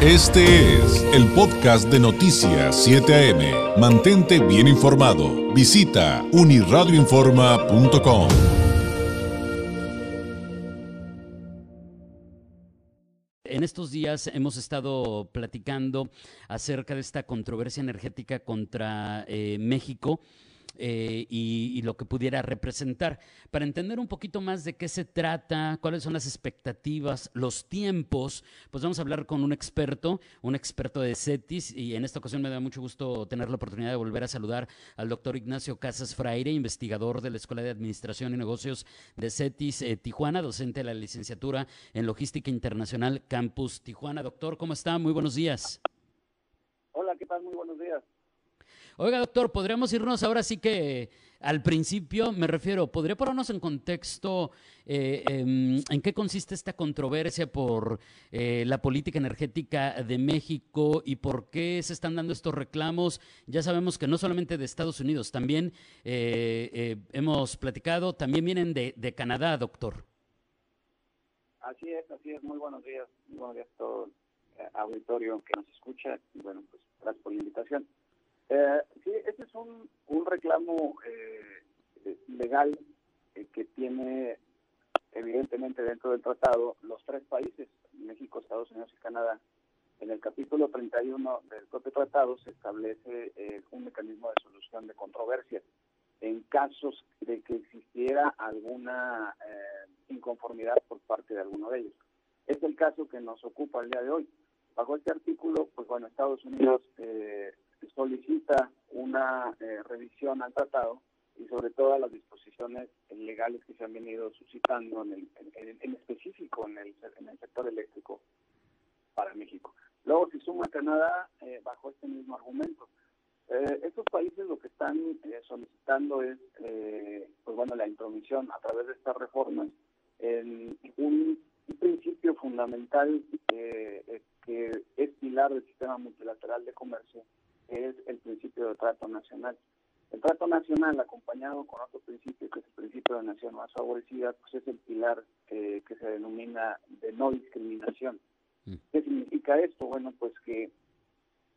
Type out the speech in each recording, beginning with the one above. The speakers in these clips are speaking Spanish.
Este es el podcast de Noticias 7 AM. Mantente bien informado. Visita uniradioinforma.com. En estos días hemos estado platicando acerca de esta controversia energética contra eh, México eh, y, lo que pudiera representar. Para entender un poquito más de qué se trata, cuáles son las expectativas, los tiempos, pues vamos a hablar con un experto, un experto de CETIS, y en esta ocasión me da mucho gusto tener la oportunidad de volver a saludar al doctor Ignacio Casas Fraire, investigador de la Escuela de Administración y Negocios de CETIS eh, Tijuana, docente de la licenciatura en Logística Internacional Campus Tijuana. Doctor, ¿cómo está? Muy buenos días. Hola, ¿qué tal? Muy buenos días. Oiga, doctor, podríamos irnos ahora sí que al principio, me refiero, ¿podría ponernos en contexto eh, em, en qué consiste esta controversia por eh, la política energética de México y por qué se están dando estos reclamos? Ya sabemos que no solamente de Estados Unidos, también eh, hemos platicado, también vienen de, Canadá, doctor. Así es, así es. Muy buenos días. Muy buenos días a todo auditorio que nos escucha. Bueno, pues gracias por la invitación. Eh, sí, este es un, un reclamo eh, legal eh, que tiene evidentemente dentro del tratado los tres países, México, Estados Unidos y Canadá. En el capítulo 31 del propio tratado se establece eh, un mecanismo de solución de controversias en casos de que existiera alguna inconformidad por parte de alguno de ellos. Es el caso que nos ocupa el día de hoy. Bajo este artículo, pues bueno, Estados Unidos eh, solicita una eh, revisión al tratado y sobre todo las disposiciones legales que se han venido suscitando en, en, específico en el, en el sector eléctrico para México. Luego se suma Canadá eh, bajo este mismo argumento. Eh, estos países lo que están eh, solicitando es, pues bueno, la intromisión a través de estas reformas en un, principio fundamental que es pilar del sistema multilateral de comercio, es el principio de trato nacional. El trato nacional, acompañado con otro principio, que es el principio de nación más favorecida, pues es el pilar eh, que se denomina de no discriminación. Mm. ¿Qué significa esto? Bueno, pues que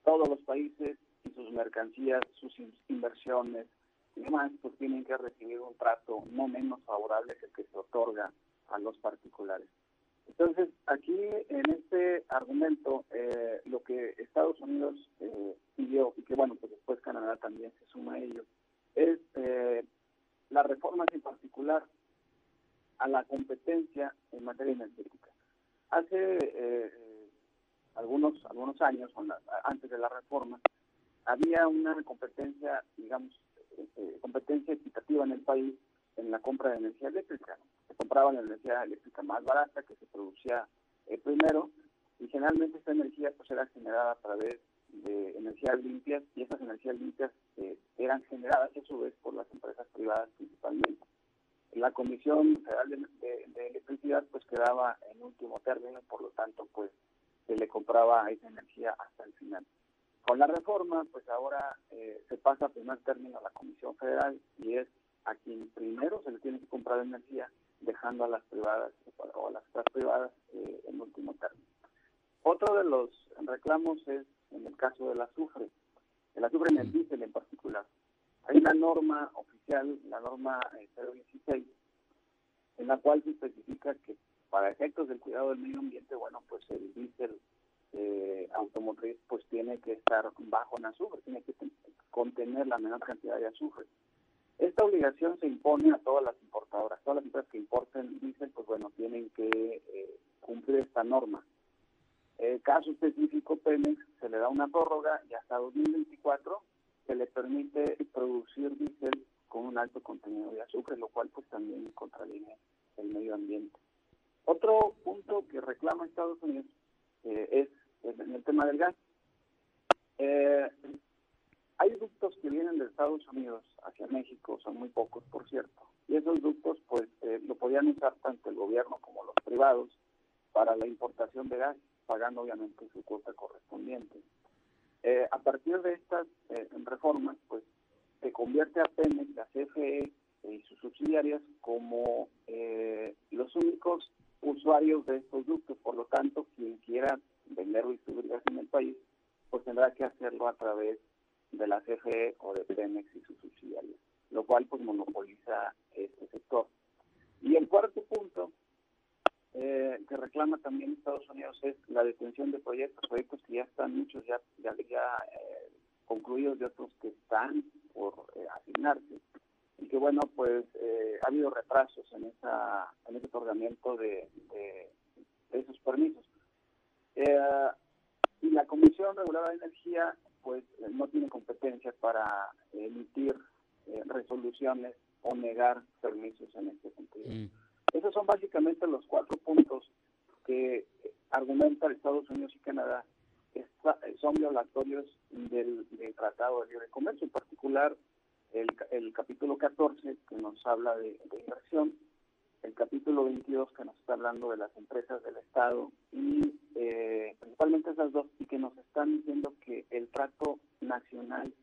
todos los países y sus mercancías, sus inversiones y demás, pues tienen que recibir un trato no menos favorable que el que se otorga a los particulares. Entonces, aquí en este argumento, eh, lo que Estados Unidos eh, pidió, y que bueno, pues después Canadá también se suma a ello, es eh, las reformas en particular a la competencia en materia energética. Hace eh, algunos algunos años, antes de la reforma, había una competencia, digamos, competencia equitativa en el país en la compra de energía eléctrica compraban la energía eléctrica más barata que se producía eh, primero y generalmente esta energía pues era generada a través de energías limpias y esas energías limpias eh, eran generadas a su vez por las empresas privadas principalmente. La Comisión Federal de, Electricidad pues quedaba en último término, por lo tanto pues se le compraba esa energía hasta el final. Con la reforma pues ahora eh, se pasa a primer término a la Comisión Federal y es a quien primero se le tiene que comprar energía dejando a las privadas o a las privadas eh, en último término. Otro de los reclamos es en el caso del azufre, el azufre en el diésel en particular. Hay una norma oficial, la norma 016, eh, en la cual se especifica que para efectos del cuidado del medio ambiente, bueno, pues el diésel eh, automotriz pues tiene que estar bajo en azufre, tiene que contener la menor cantidad de azufre. Esta obligación se impone a todas las importadoras. Todas las empresas que importen dicen, pues bueno, tienen que eh, cumplir esta norma. El caso específico, Pemex se le da una prórroga y hasta 2024 se le permite producir diésel con un alto contenido de azúcar, lo cual pues también contraviene el medio ambiente. Otro punto que reclama Estados Unidos eh, es en el tema del gas. Eh, hay ductos que vienen de Estados Unidos hacia México, son muy pocos, por cierto, y esos ductos pues eh, lo podían usar tanto el gobierno como los privados para la importación de gas, pagando obviamente su cuota correspondiente. Eh, a partir de estas eh, reformas, pues se convierte a Pemex, la CFE y sus subsidiarias como los únicos usuarios de estos ductos. Por lo tanto, quien quiera vender o distribuir gas través de la CFE o de Pemex y sus subsidiarios, lo cual pues monopoliza este sector. Y el cuarto punto eh, que reclama también Estados Unidos es la detención de proyectos, proyectos que ya están muchos ya, ya, eh, concluidos y otros que están por eh, asignarse. Y que bueno, pues ha habido retrasos en, esa, en ese otorgamiento de, esos permisos. y la Comisión Reguladora de Energía pues no tiene competencia para emitir resoluciones o negar permisos en este sentido. Mm. Esos son básicamente los cuatro puntos que argumentan Estados Unidos y Canadá que son violatorios del, Tratado de Libre Comercio, en particular el, capítulo 14 que nos habla de, inversión, el capítulo 22 que nos está hablando de las empresas del Estado y eh, principalmente esas dos y que nos están diciendo que el trato nacional,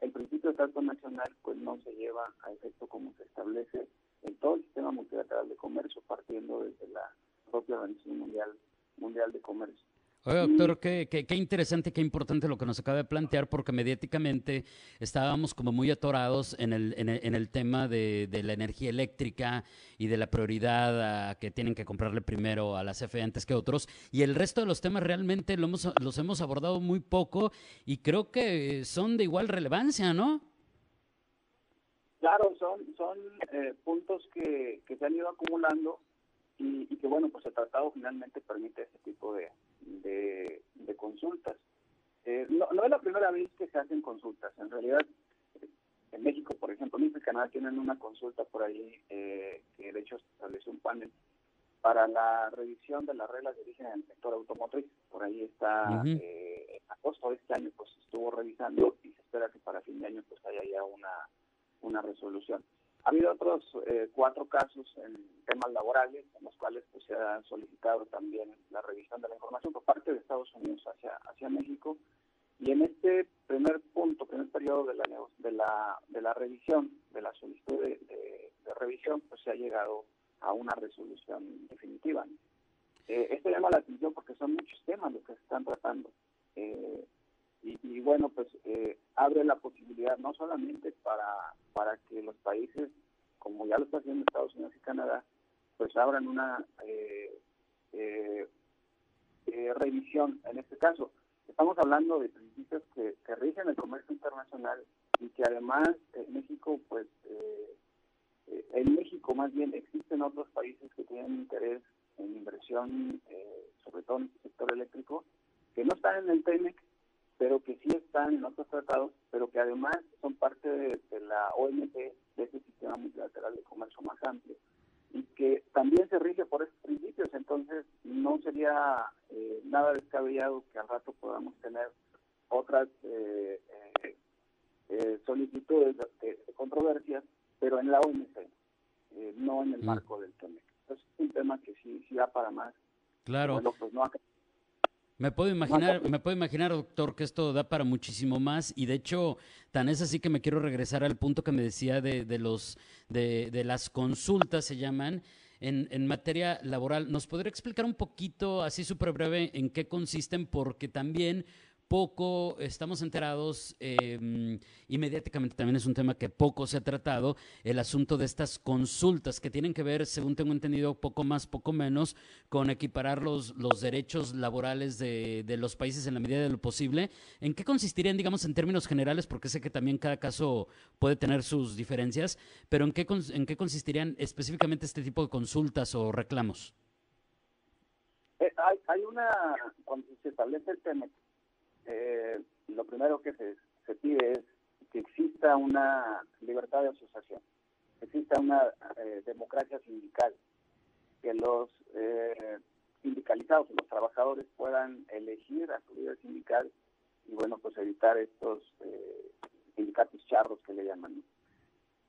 el principio de trato nacional pues no se lleva a efecto como se establece en todo el sistema multilateral de comercio, partiendo desde la propia Organización Mundial, Mundial de Comercio. Oye, doctor, qué, qué, interesante, qué importante lo que nos acaba de plantear, porque mediáticamente estábamos como muy atorados en el, tema de, la energía eléctrica y de la prioridad que tienen que comprarle primero a la CFE antes que otros, y el resto de los temas realmente los hemos abordado muy poco y creo que son de igual relevancia, ¿no? Claro, son, eh, puntos que se han ido acumulando y, que, bueno, pues el tratado finalmente permite este tipo de, de, consultas. Eh, no, no, es la primera vez que se hacen consultas. En realidad, en México, por ejemplo, México y Canadá tienen una consulta por ahí eh, que de hecho estableció un panel para la revisión de las reglas de origen en el sector automotriz. Por ahí está, en agosto de este año, pues estuvo revisando y se espera que para fin de año pues haya ya una una resolución. Ha habido otros eh, cuatro casos en temas laborales en los cuales pues, se ha solicitado también la revisión de la información por parte de Estados Unidos hacia, hacia México. Y en este primer punto, primer periodo de la, de la, de la revisión, de la solicitud de, revisión, pues se ha llegado a una resolución definitiva. Eh, esto llama la atención porque son muchos temas los que se están tratando. Eh, y, bueno, pues eh, abre la posibilidad no solamente para, para que los países, como ya lo está haciendo Estados Unidos y Canadá, pues abran una eh, eh, revisión en este caso. Estamos hablando de principios que, que rigen el comercio internacional y que además en México, pues en México más bien existen otros países que tienen interés en inversión, sobre todo en el sector eléctrico, que no están en el TEMEC pero que sí están en otros tratados, pero que además son parte de, la OMC, de ese sistema multilateral de comercio más amplio, y que también se rige por estos principios. Entonces, no sería eh, nada descabellado que al rato podamos tener otras eh, eh, solicitudes de, controversias, pero en la OMC, no en el mm. marco del TEMEC. Es un tema que sí, sí da para más. Claro. pues no me puedo imaginar, me puedo imaginar, doctor, que esto da para muchísimo más y de hecho tan es así que me quiero regresar al punto que me decía de, de los de, de, las consultas se llaman en, en, materia laboral. ¿Nos podría explicar un poquito, así súper breve, en qué consisten? Porque también poco estamos enterados eh, también es un tema que poco se ha tratado, el asunto de estas consultas que tienen que ver, según tengo entendido, poco más, poco menos, con equiparar los, los derechos laborales de, de los países en la medida de lo posible. ¿En qué consistirían, digamos, en términos generales? Porque sé que también cada caso puede tener sus diferencias, pero ¿en qué, en qué consistirían específicamente este tipo de consultas o reclamos? Eh, hay, hay una, cuando se establece el tema eh, lo primero que se, pide es que exista una libertad de asociación, que exista una eh, democracia sindical, que los eh, sindicalizados, los trabajadores puedan elegir a su líder sindical y bueno, pues evitar estos eh, sindicatos charros que le llaman.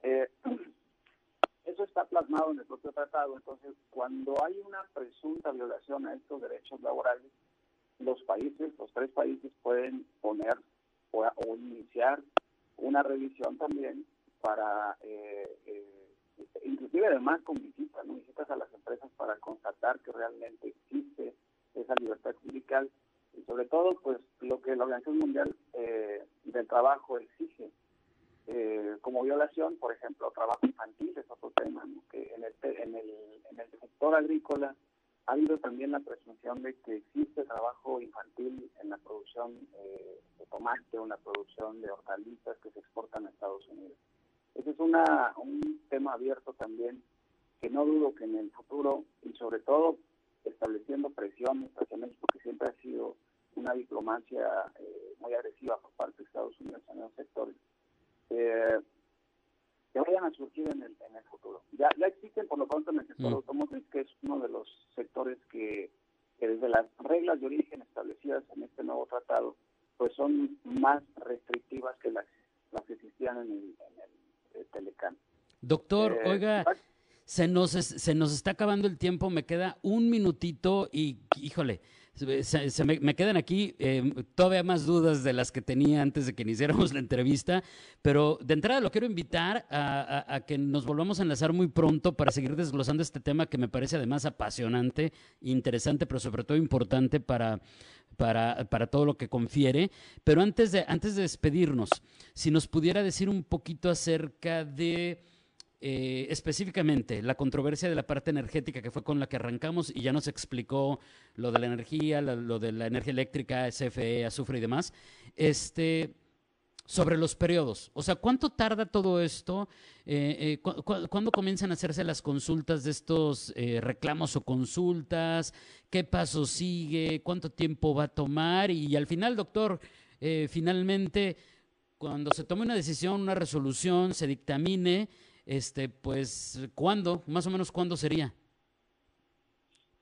eso está plasmado en el propio tratado, entonces cuando hay una presunta violación a estos derechos laborales, los países, los tres países pueden poner o, iniciar una revisión también para, eh, eh, inclusive además con visitas a las empresas para constatar que realmente existe esa libertad sindical. Y sobre todo pues lo que la Organización Mundial eh, del Trabajo exige eh, como violación, por ejemplo, trabajo infantil es otro tema, que en el, en, el, en el sector agrícola ha habido también la presunción de que existe trabajo infantil en la producción eh, de tomate o en la producción de hortalizas que se exportan a Estados Unidos. Ese es un tema abierto también que no dudo que en el futuro y sobre todo estableciendo presiones hacia México, siempre ha sido una diplomacia eh, muy agresiva por parte de Estados Unidos en los sectores, eh, que vayan a surgir en el, en el futuro. Ya, ya existen por lo pronto en el sector mm. automotriz, que es uno de los sectores que, desde las reglas de origen establecidas en este nuevo tratado, pues son más restrictivas que las, las que existían en el, en el, Telecán. Doctor, eh, oiga, se nos, se nos está acabando el tiempo, me queda un minutito y, híjole, se, me, quedan aquí eh, todavía más dudas de las que tenía antes de que iniciáramos la entrevista, pero de entrada lo quiero invitar a, que nos volvamos a enlazar muy pronto para seguir desglosando este tema que me parece además apasionante, interesante, pero sobre todo importante para, para, para, todo lo que confiere. Pero antes de, antes de despedirnos, si nos pudiera decir un poquito acerca de eh, específicamente la controversia de la parte energética que fue con la que arrancamos y ya nos explicó lo de la energía, lo de la energía eléctrica, SFE, azufre y demás, este, sobre los periodos. O sea, ¿cuánto tarda todo esto? Eh, eh ¿Cuándo comienzan a hacerse las consultas de estos eh, reclamos o consultas? ¿Qué paso sigue? ¿Cuánto tiempo va a tomar? Y al final, doctor, finalmente, cuando se tome una decisión, una resolución, se dictamine, este, pues, ¿cuándo? Más o menos, ¿cuándo sería?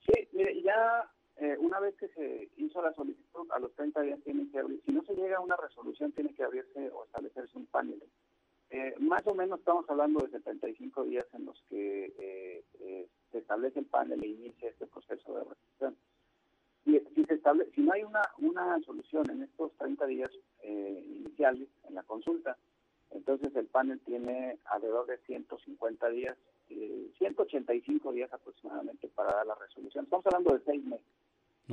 Sí, mire, ya eh, una vez que se hizo la solicitud, a los 30 días tiene que abrir, si no se llega a una resolución, tiene que abrirse o establecerse un panel. Eh, más o menos estamos hablando de 75 días en los que eh, se establece el panel e inicia este proceso de resolución. Y si, se si no hay una, una solución en estos 30 días iniciales en la consulta, entonces el panel tiene alrededor de 150 días, eh, 185 días aproximadamente para dar la resolución. Estamos hablando de seis meses.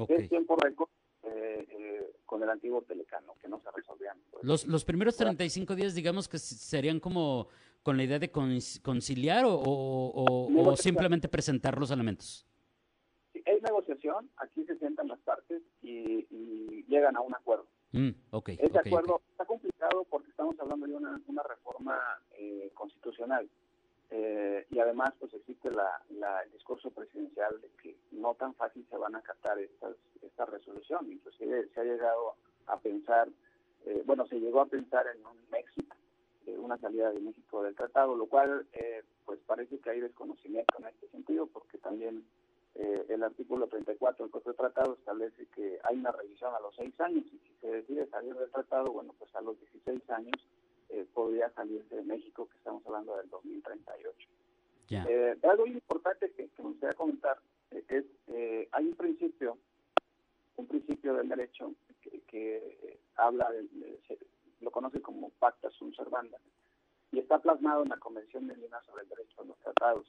Es tiempo récord eh, eh, con el antiguo Telecano, que no se resolvían. Los, los primeros 35 días, digamos que serían como con la idea de conciliar o, o, simplemente presentar los elementos. Sí, hay negociación, aquí se sientan las partes y, y llegan a un acuerdo. Mm, Ese acuerdo. Está complicado porque estamos hablando de una, reforma eh, constitucional. Eh, y además pues existe la, el discurso presidencial de que no tan fácil se van a acatar estas, esta resolución. Inclusive se ha llegado a pensar, eh, bueno, se llegó a pensar en un México, una salida de México del tratado, lo cual pues parece que hay desconocimiento en este sentido porque también eh, el artículo 34 del de Tratado establece que hay una revisión a los seis años y si se decide salir del tratado, bueno, pues a los 16 años eh, podría salirse de México, que estamos hablando del 2038. Eh, algo importante que, me gustaría comentar eh, es, eh, hay un principio, un principio del derecho que, habla, de, lo conoce como pacta sunt servanda, y está plasmado en la Convención de Viena sobre el Derecho de los Tratados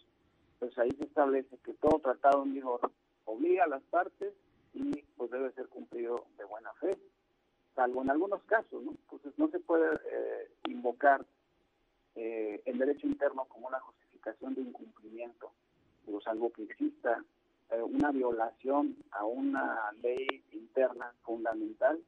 pues ahí se establece que todo tratado en vigor obliga a las partes y pues debe ser cumplido de buena fe, salvo en algunos casos, ¿no? Entonces no se puede eh, invocar eh, el derecho interno como una justificación de incumplimiento, salvo que exista eh, una violación a una ley interna fundamental,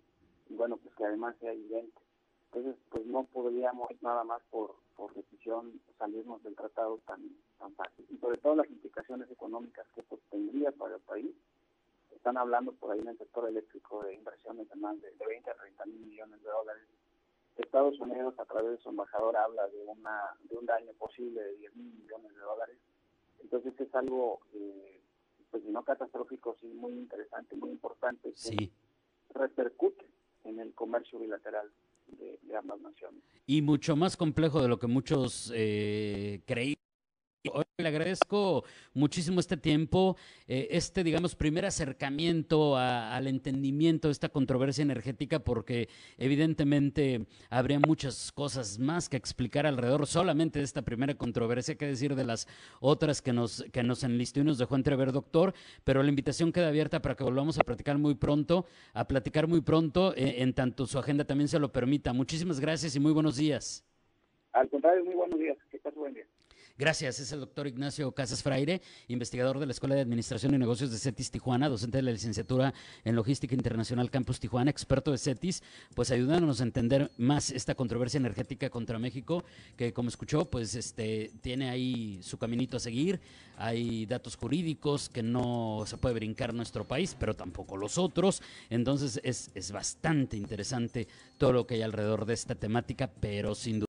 y bueno, pues que además sea evidente. Entonces, pues no podríamos nada más por, por decisión salirnos del tratado tan, tan fácil. Y sobre todo las implicaciones económicas que esto tendría para el país. Están hablando por ahí en el sector eléctrico de inversiones de más de, 20 a 30 mil millones de dólares. Estados Unidos, a través de su embajador, habla de, una, de un daño posible de 10 mil millones de dólares. Entonces es algo, eh, pues no catastrófico, sí muy interesante, muy importante, que repercute en el comercio bilateral de, ambas naciones. Y mucho más complejo de lo que muchos eh, creían. Le agradezco muchísimo este tiempo, eh, este, digamos, primer acercamiento al entendimiento de esta controversia energética, porque evidentemente habría muchas cosas más que explicar alrededor solamente de esta primera controversia, que decir de las otras que nos, que nos enlistó y nos dejó entrever, doctor. Pero la invitación queda abierta para que volvamos a platicar muy pronto, a platicar muy pronto, eh, en tanto su agenda también se lo permita. Muchísimas gracias y muy buenos días. Al contrario, muy buenos días. Que pasen buen día. Gracias, es el doctor Ignacio Casas Fraire, investigador de la Escuela de Administración y Negocios de CETIS Tijuana, docente de la licenciatura en Logística Internacional Campus Tijuana, experto de CETIS, pues ayudándonos a entender más esta controversia energética contra México, que como escuchó, pues este tiene ahí su caminito a seguir, hay datos jurídicos que no se puede brincar nuestro país, pero tampoco los otros, entonces es, es bastante interesante todo lo que hay alrededor de esta temática, pero sin duda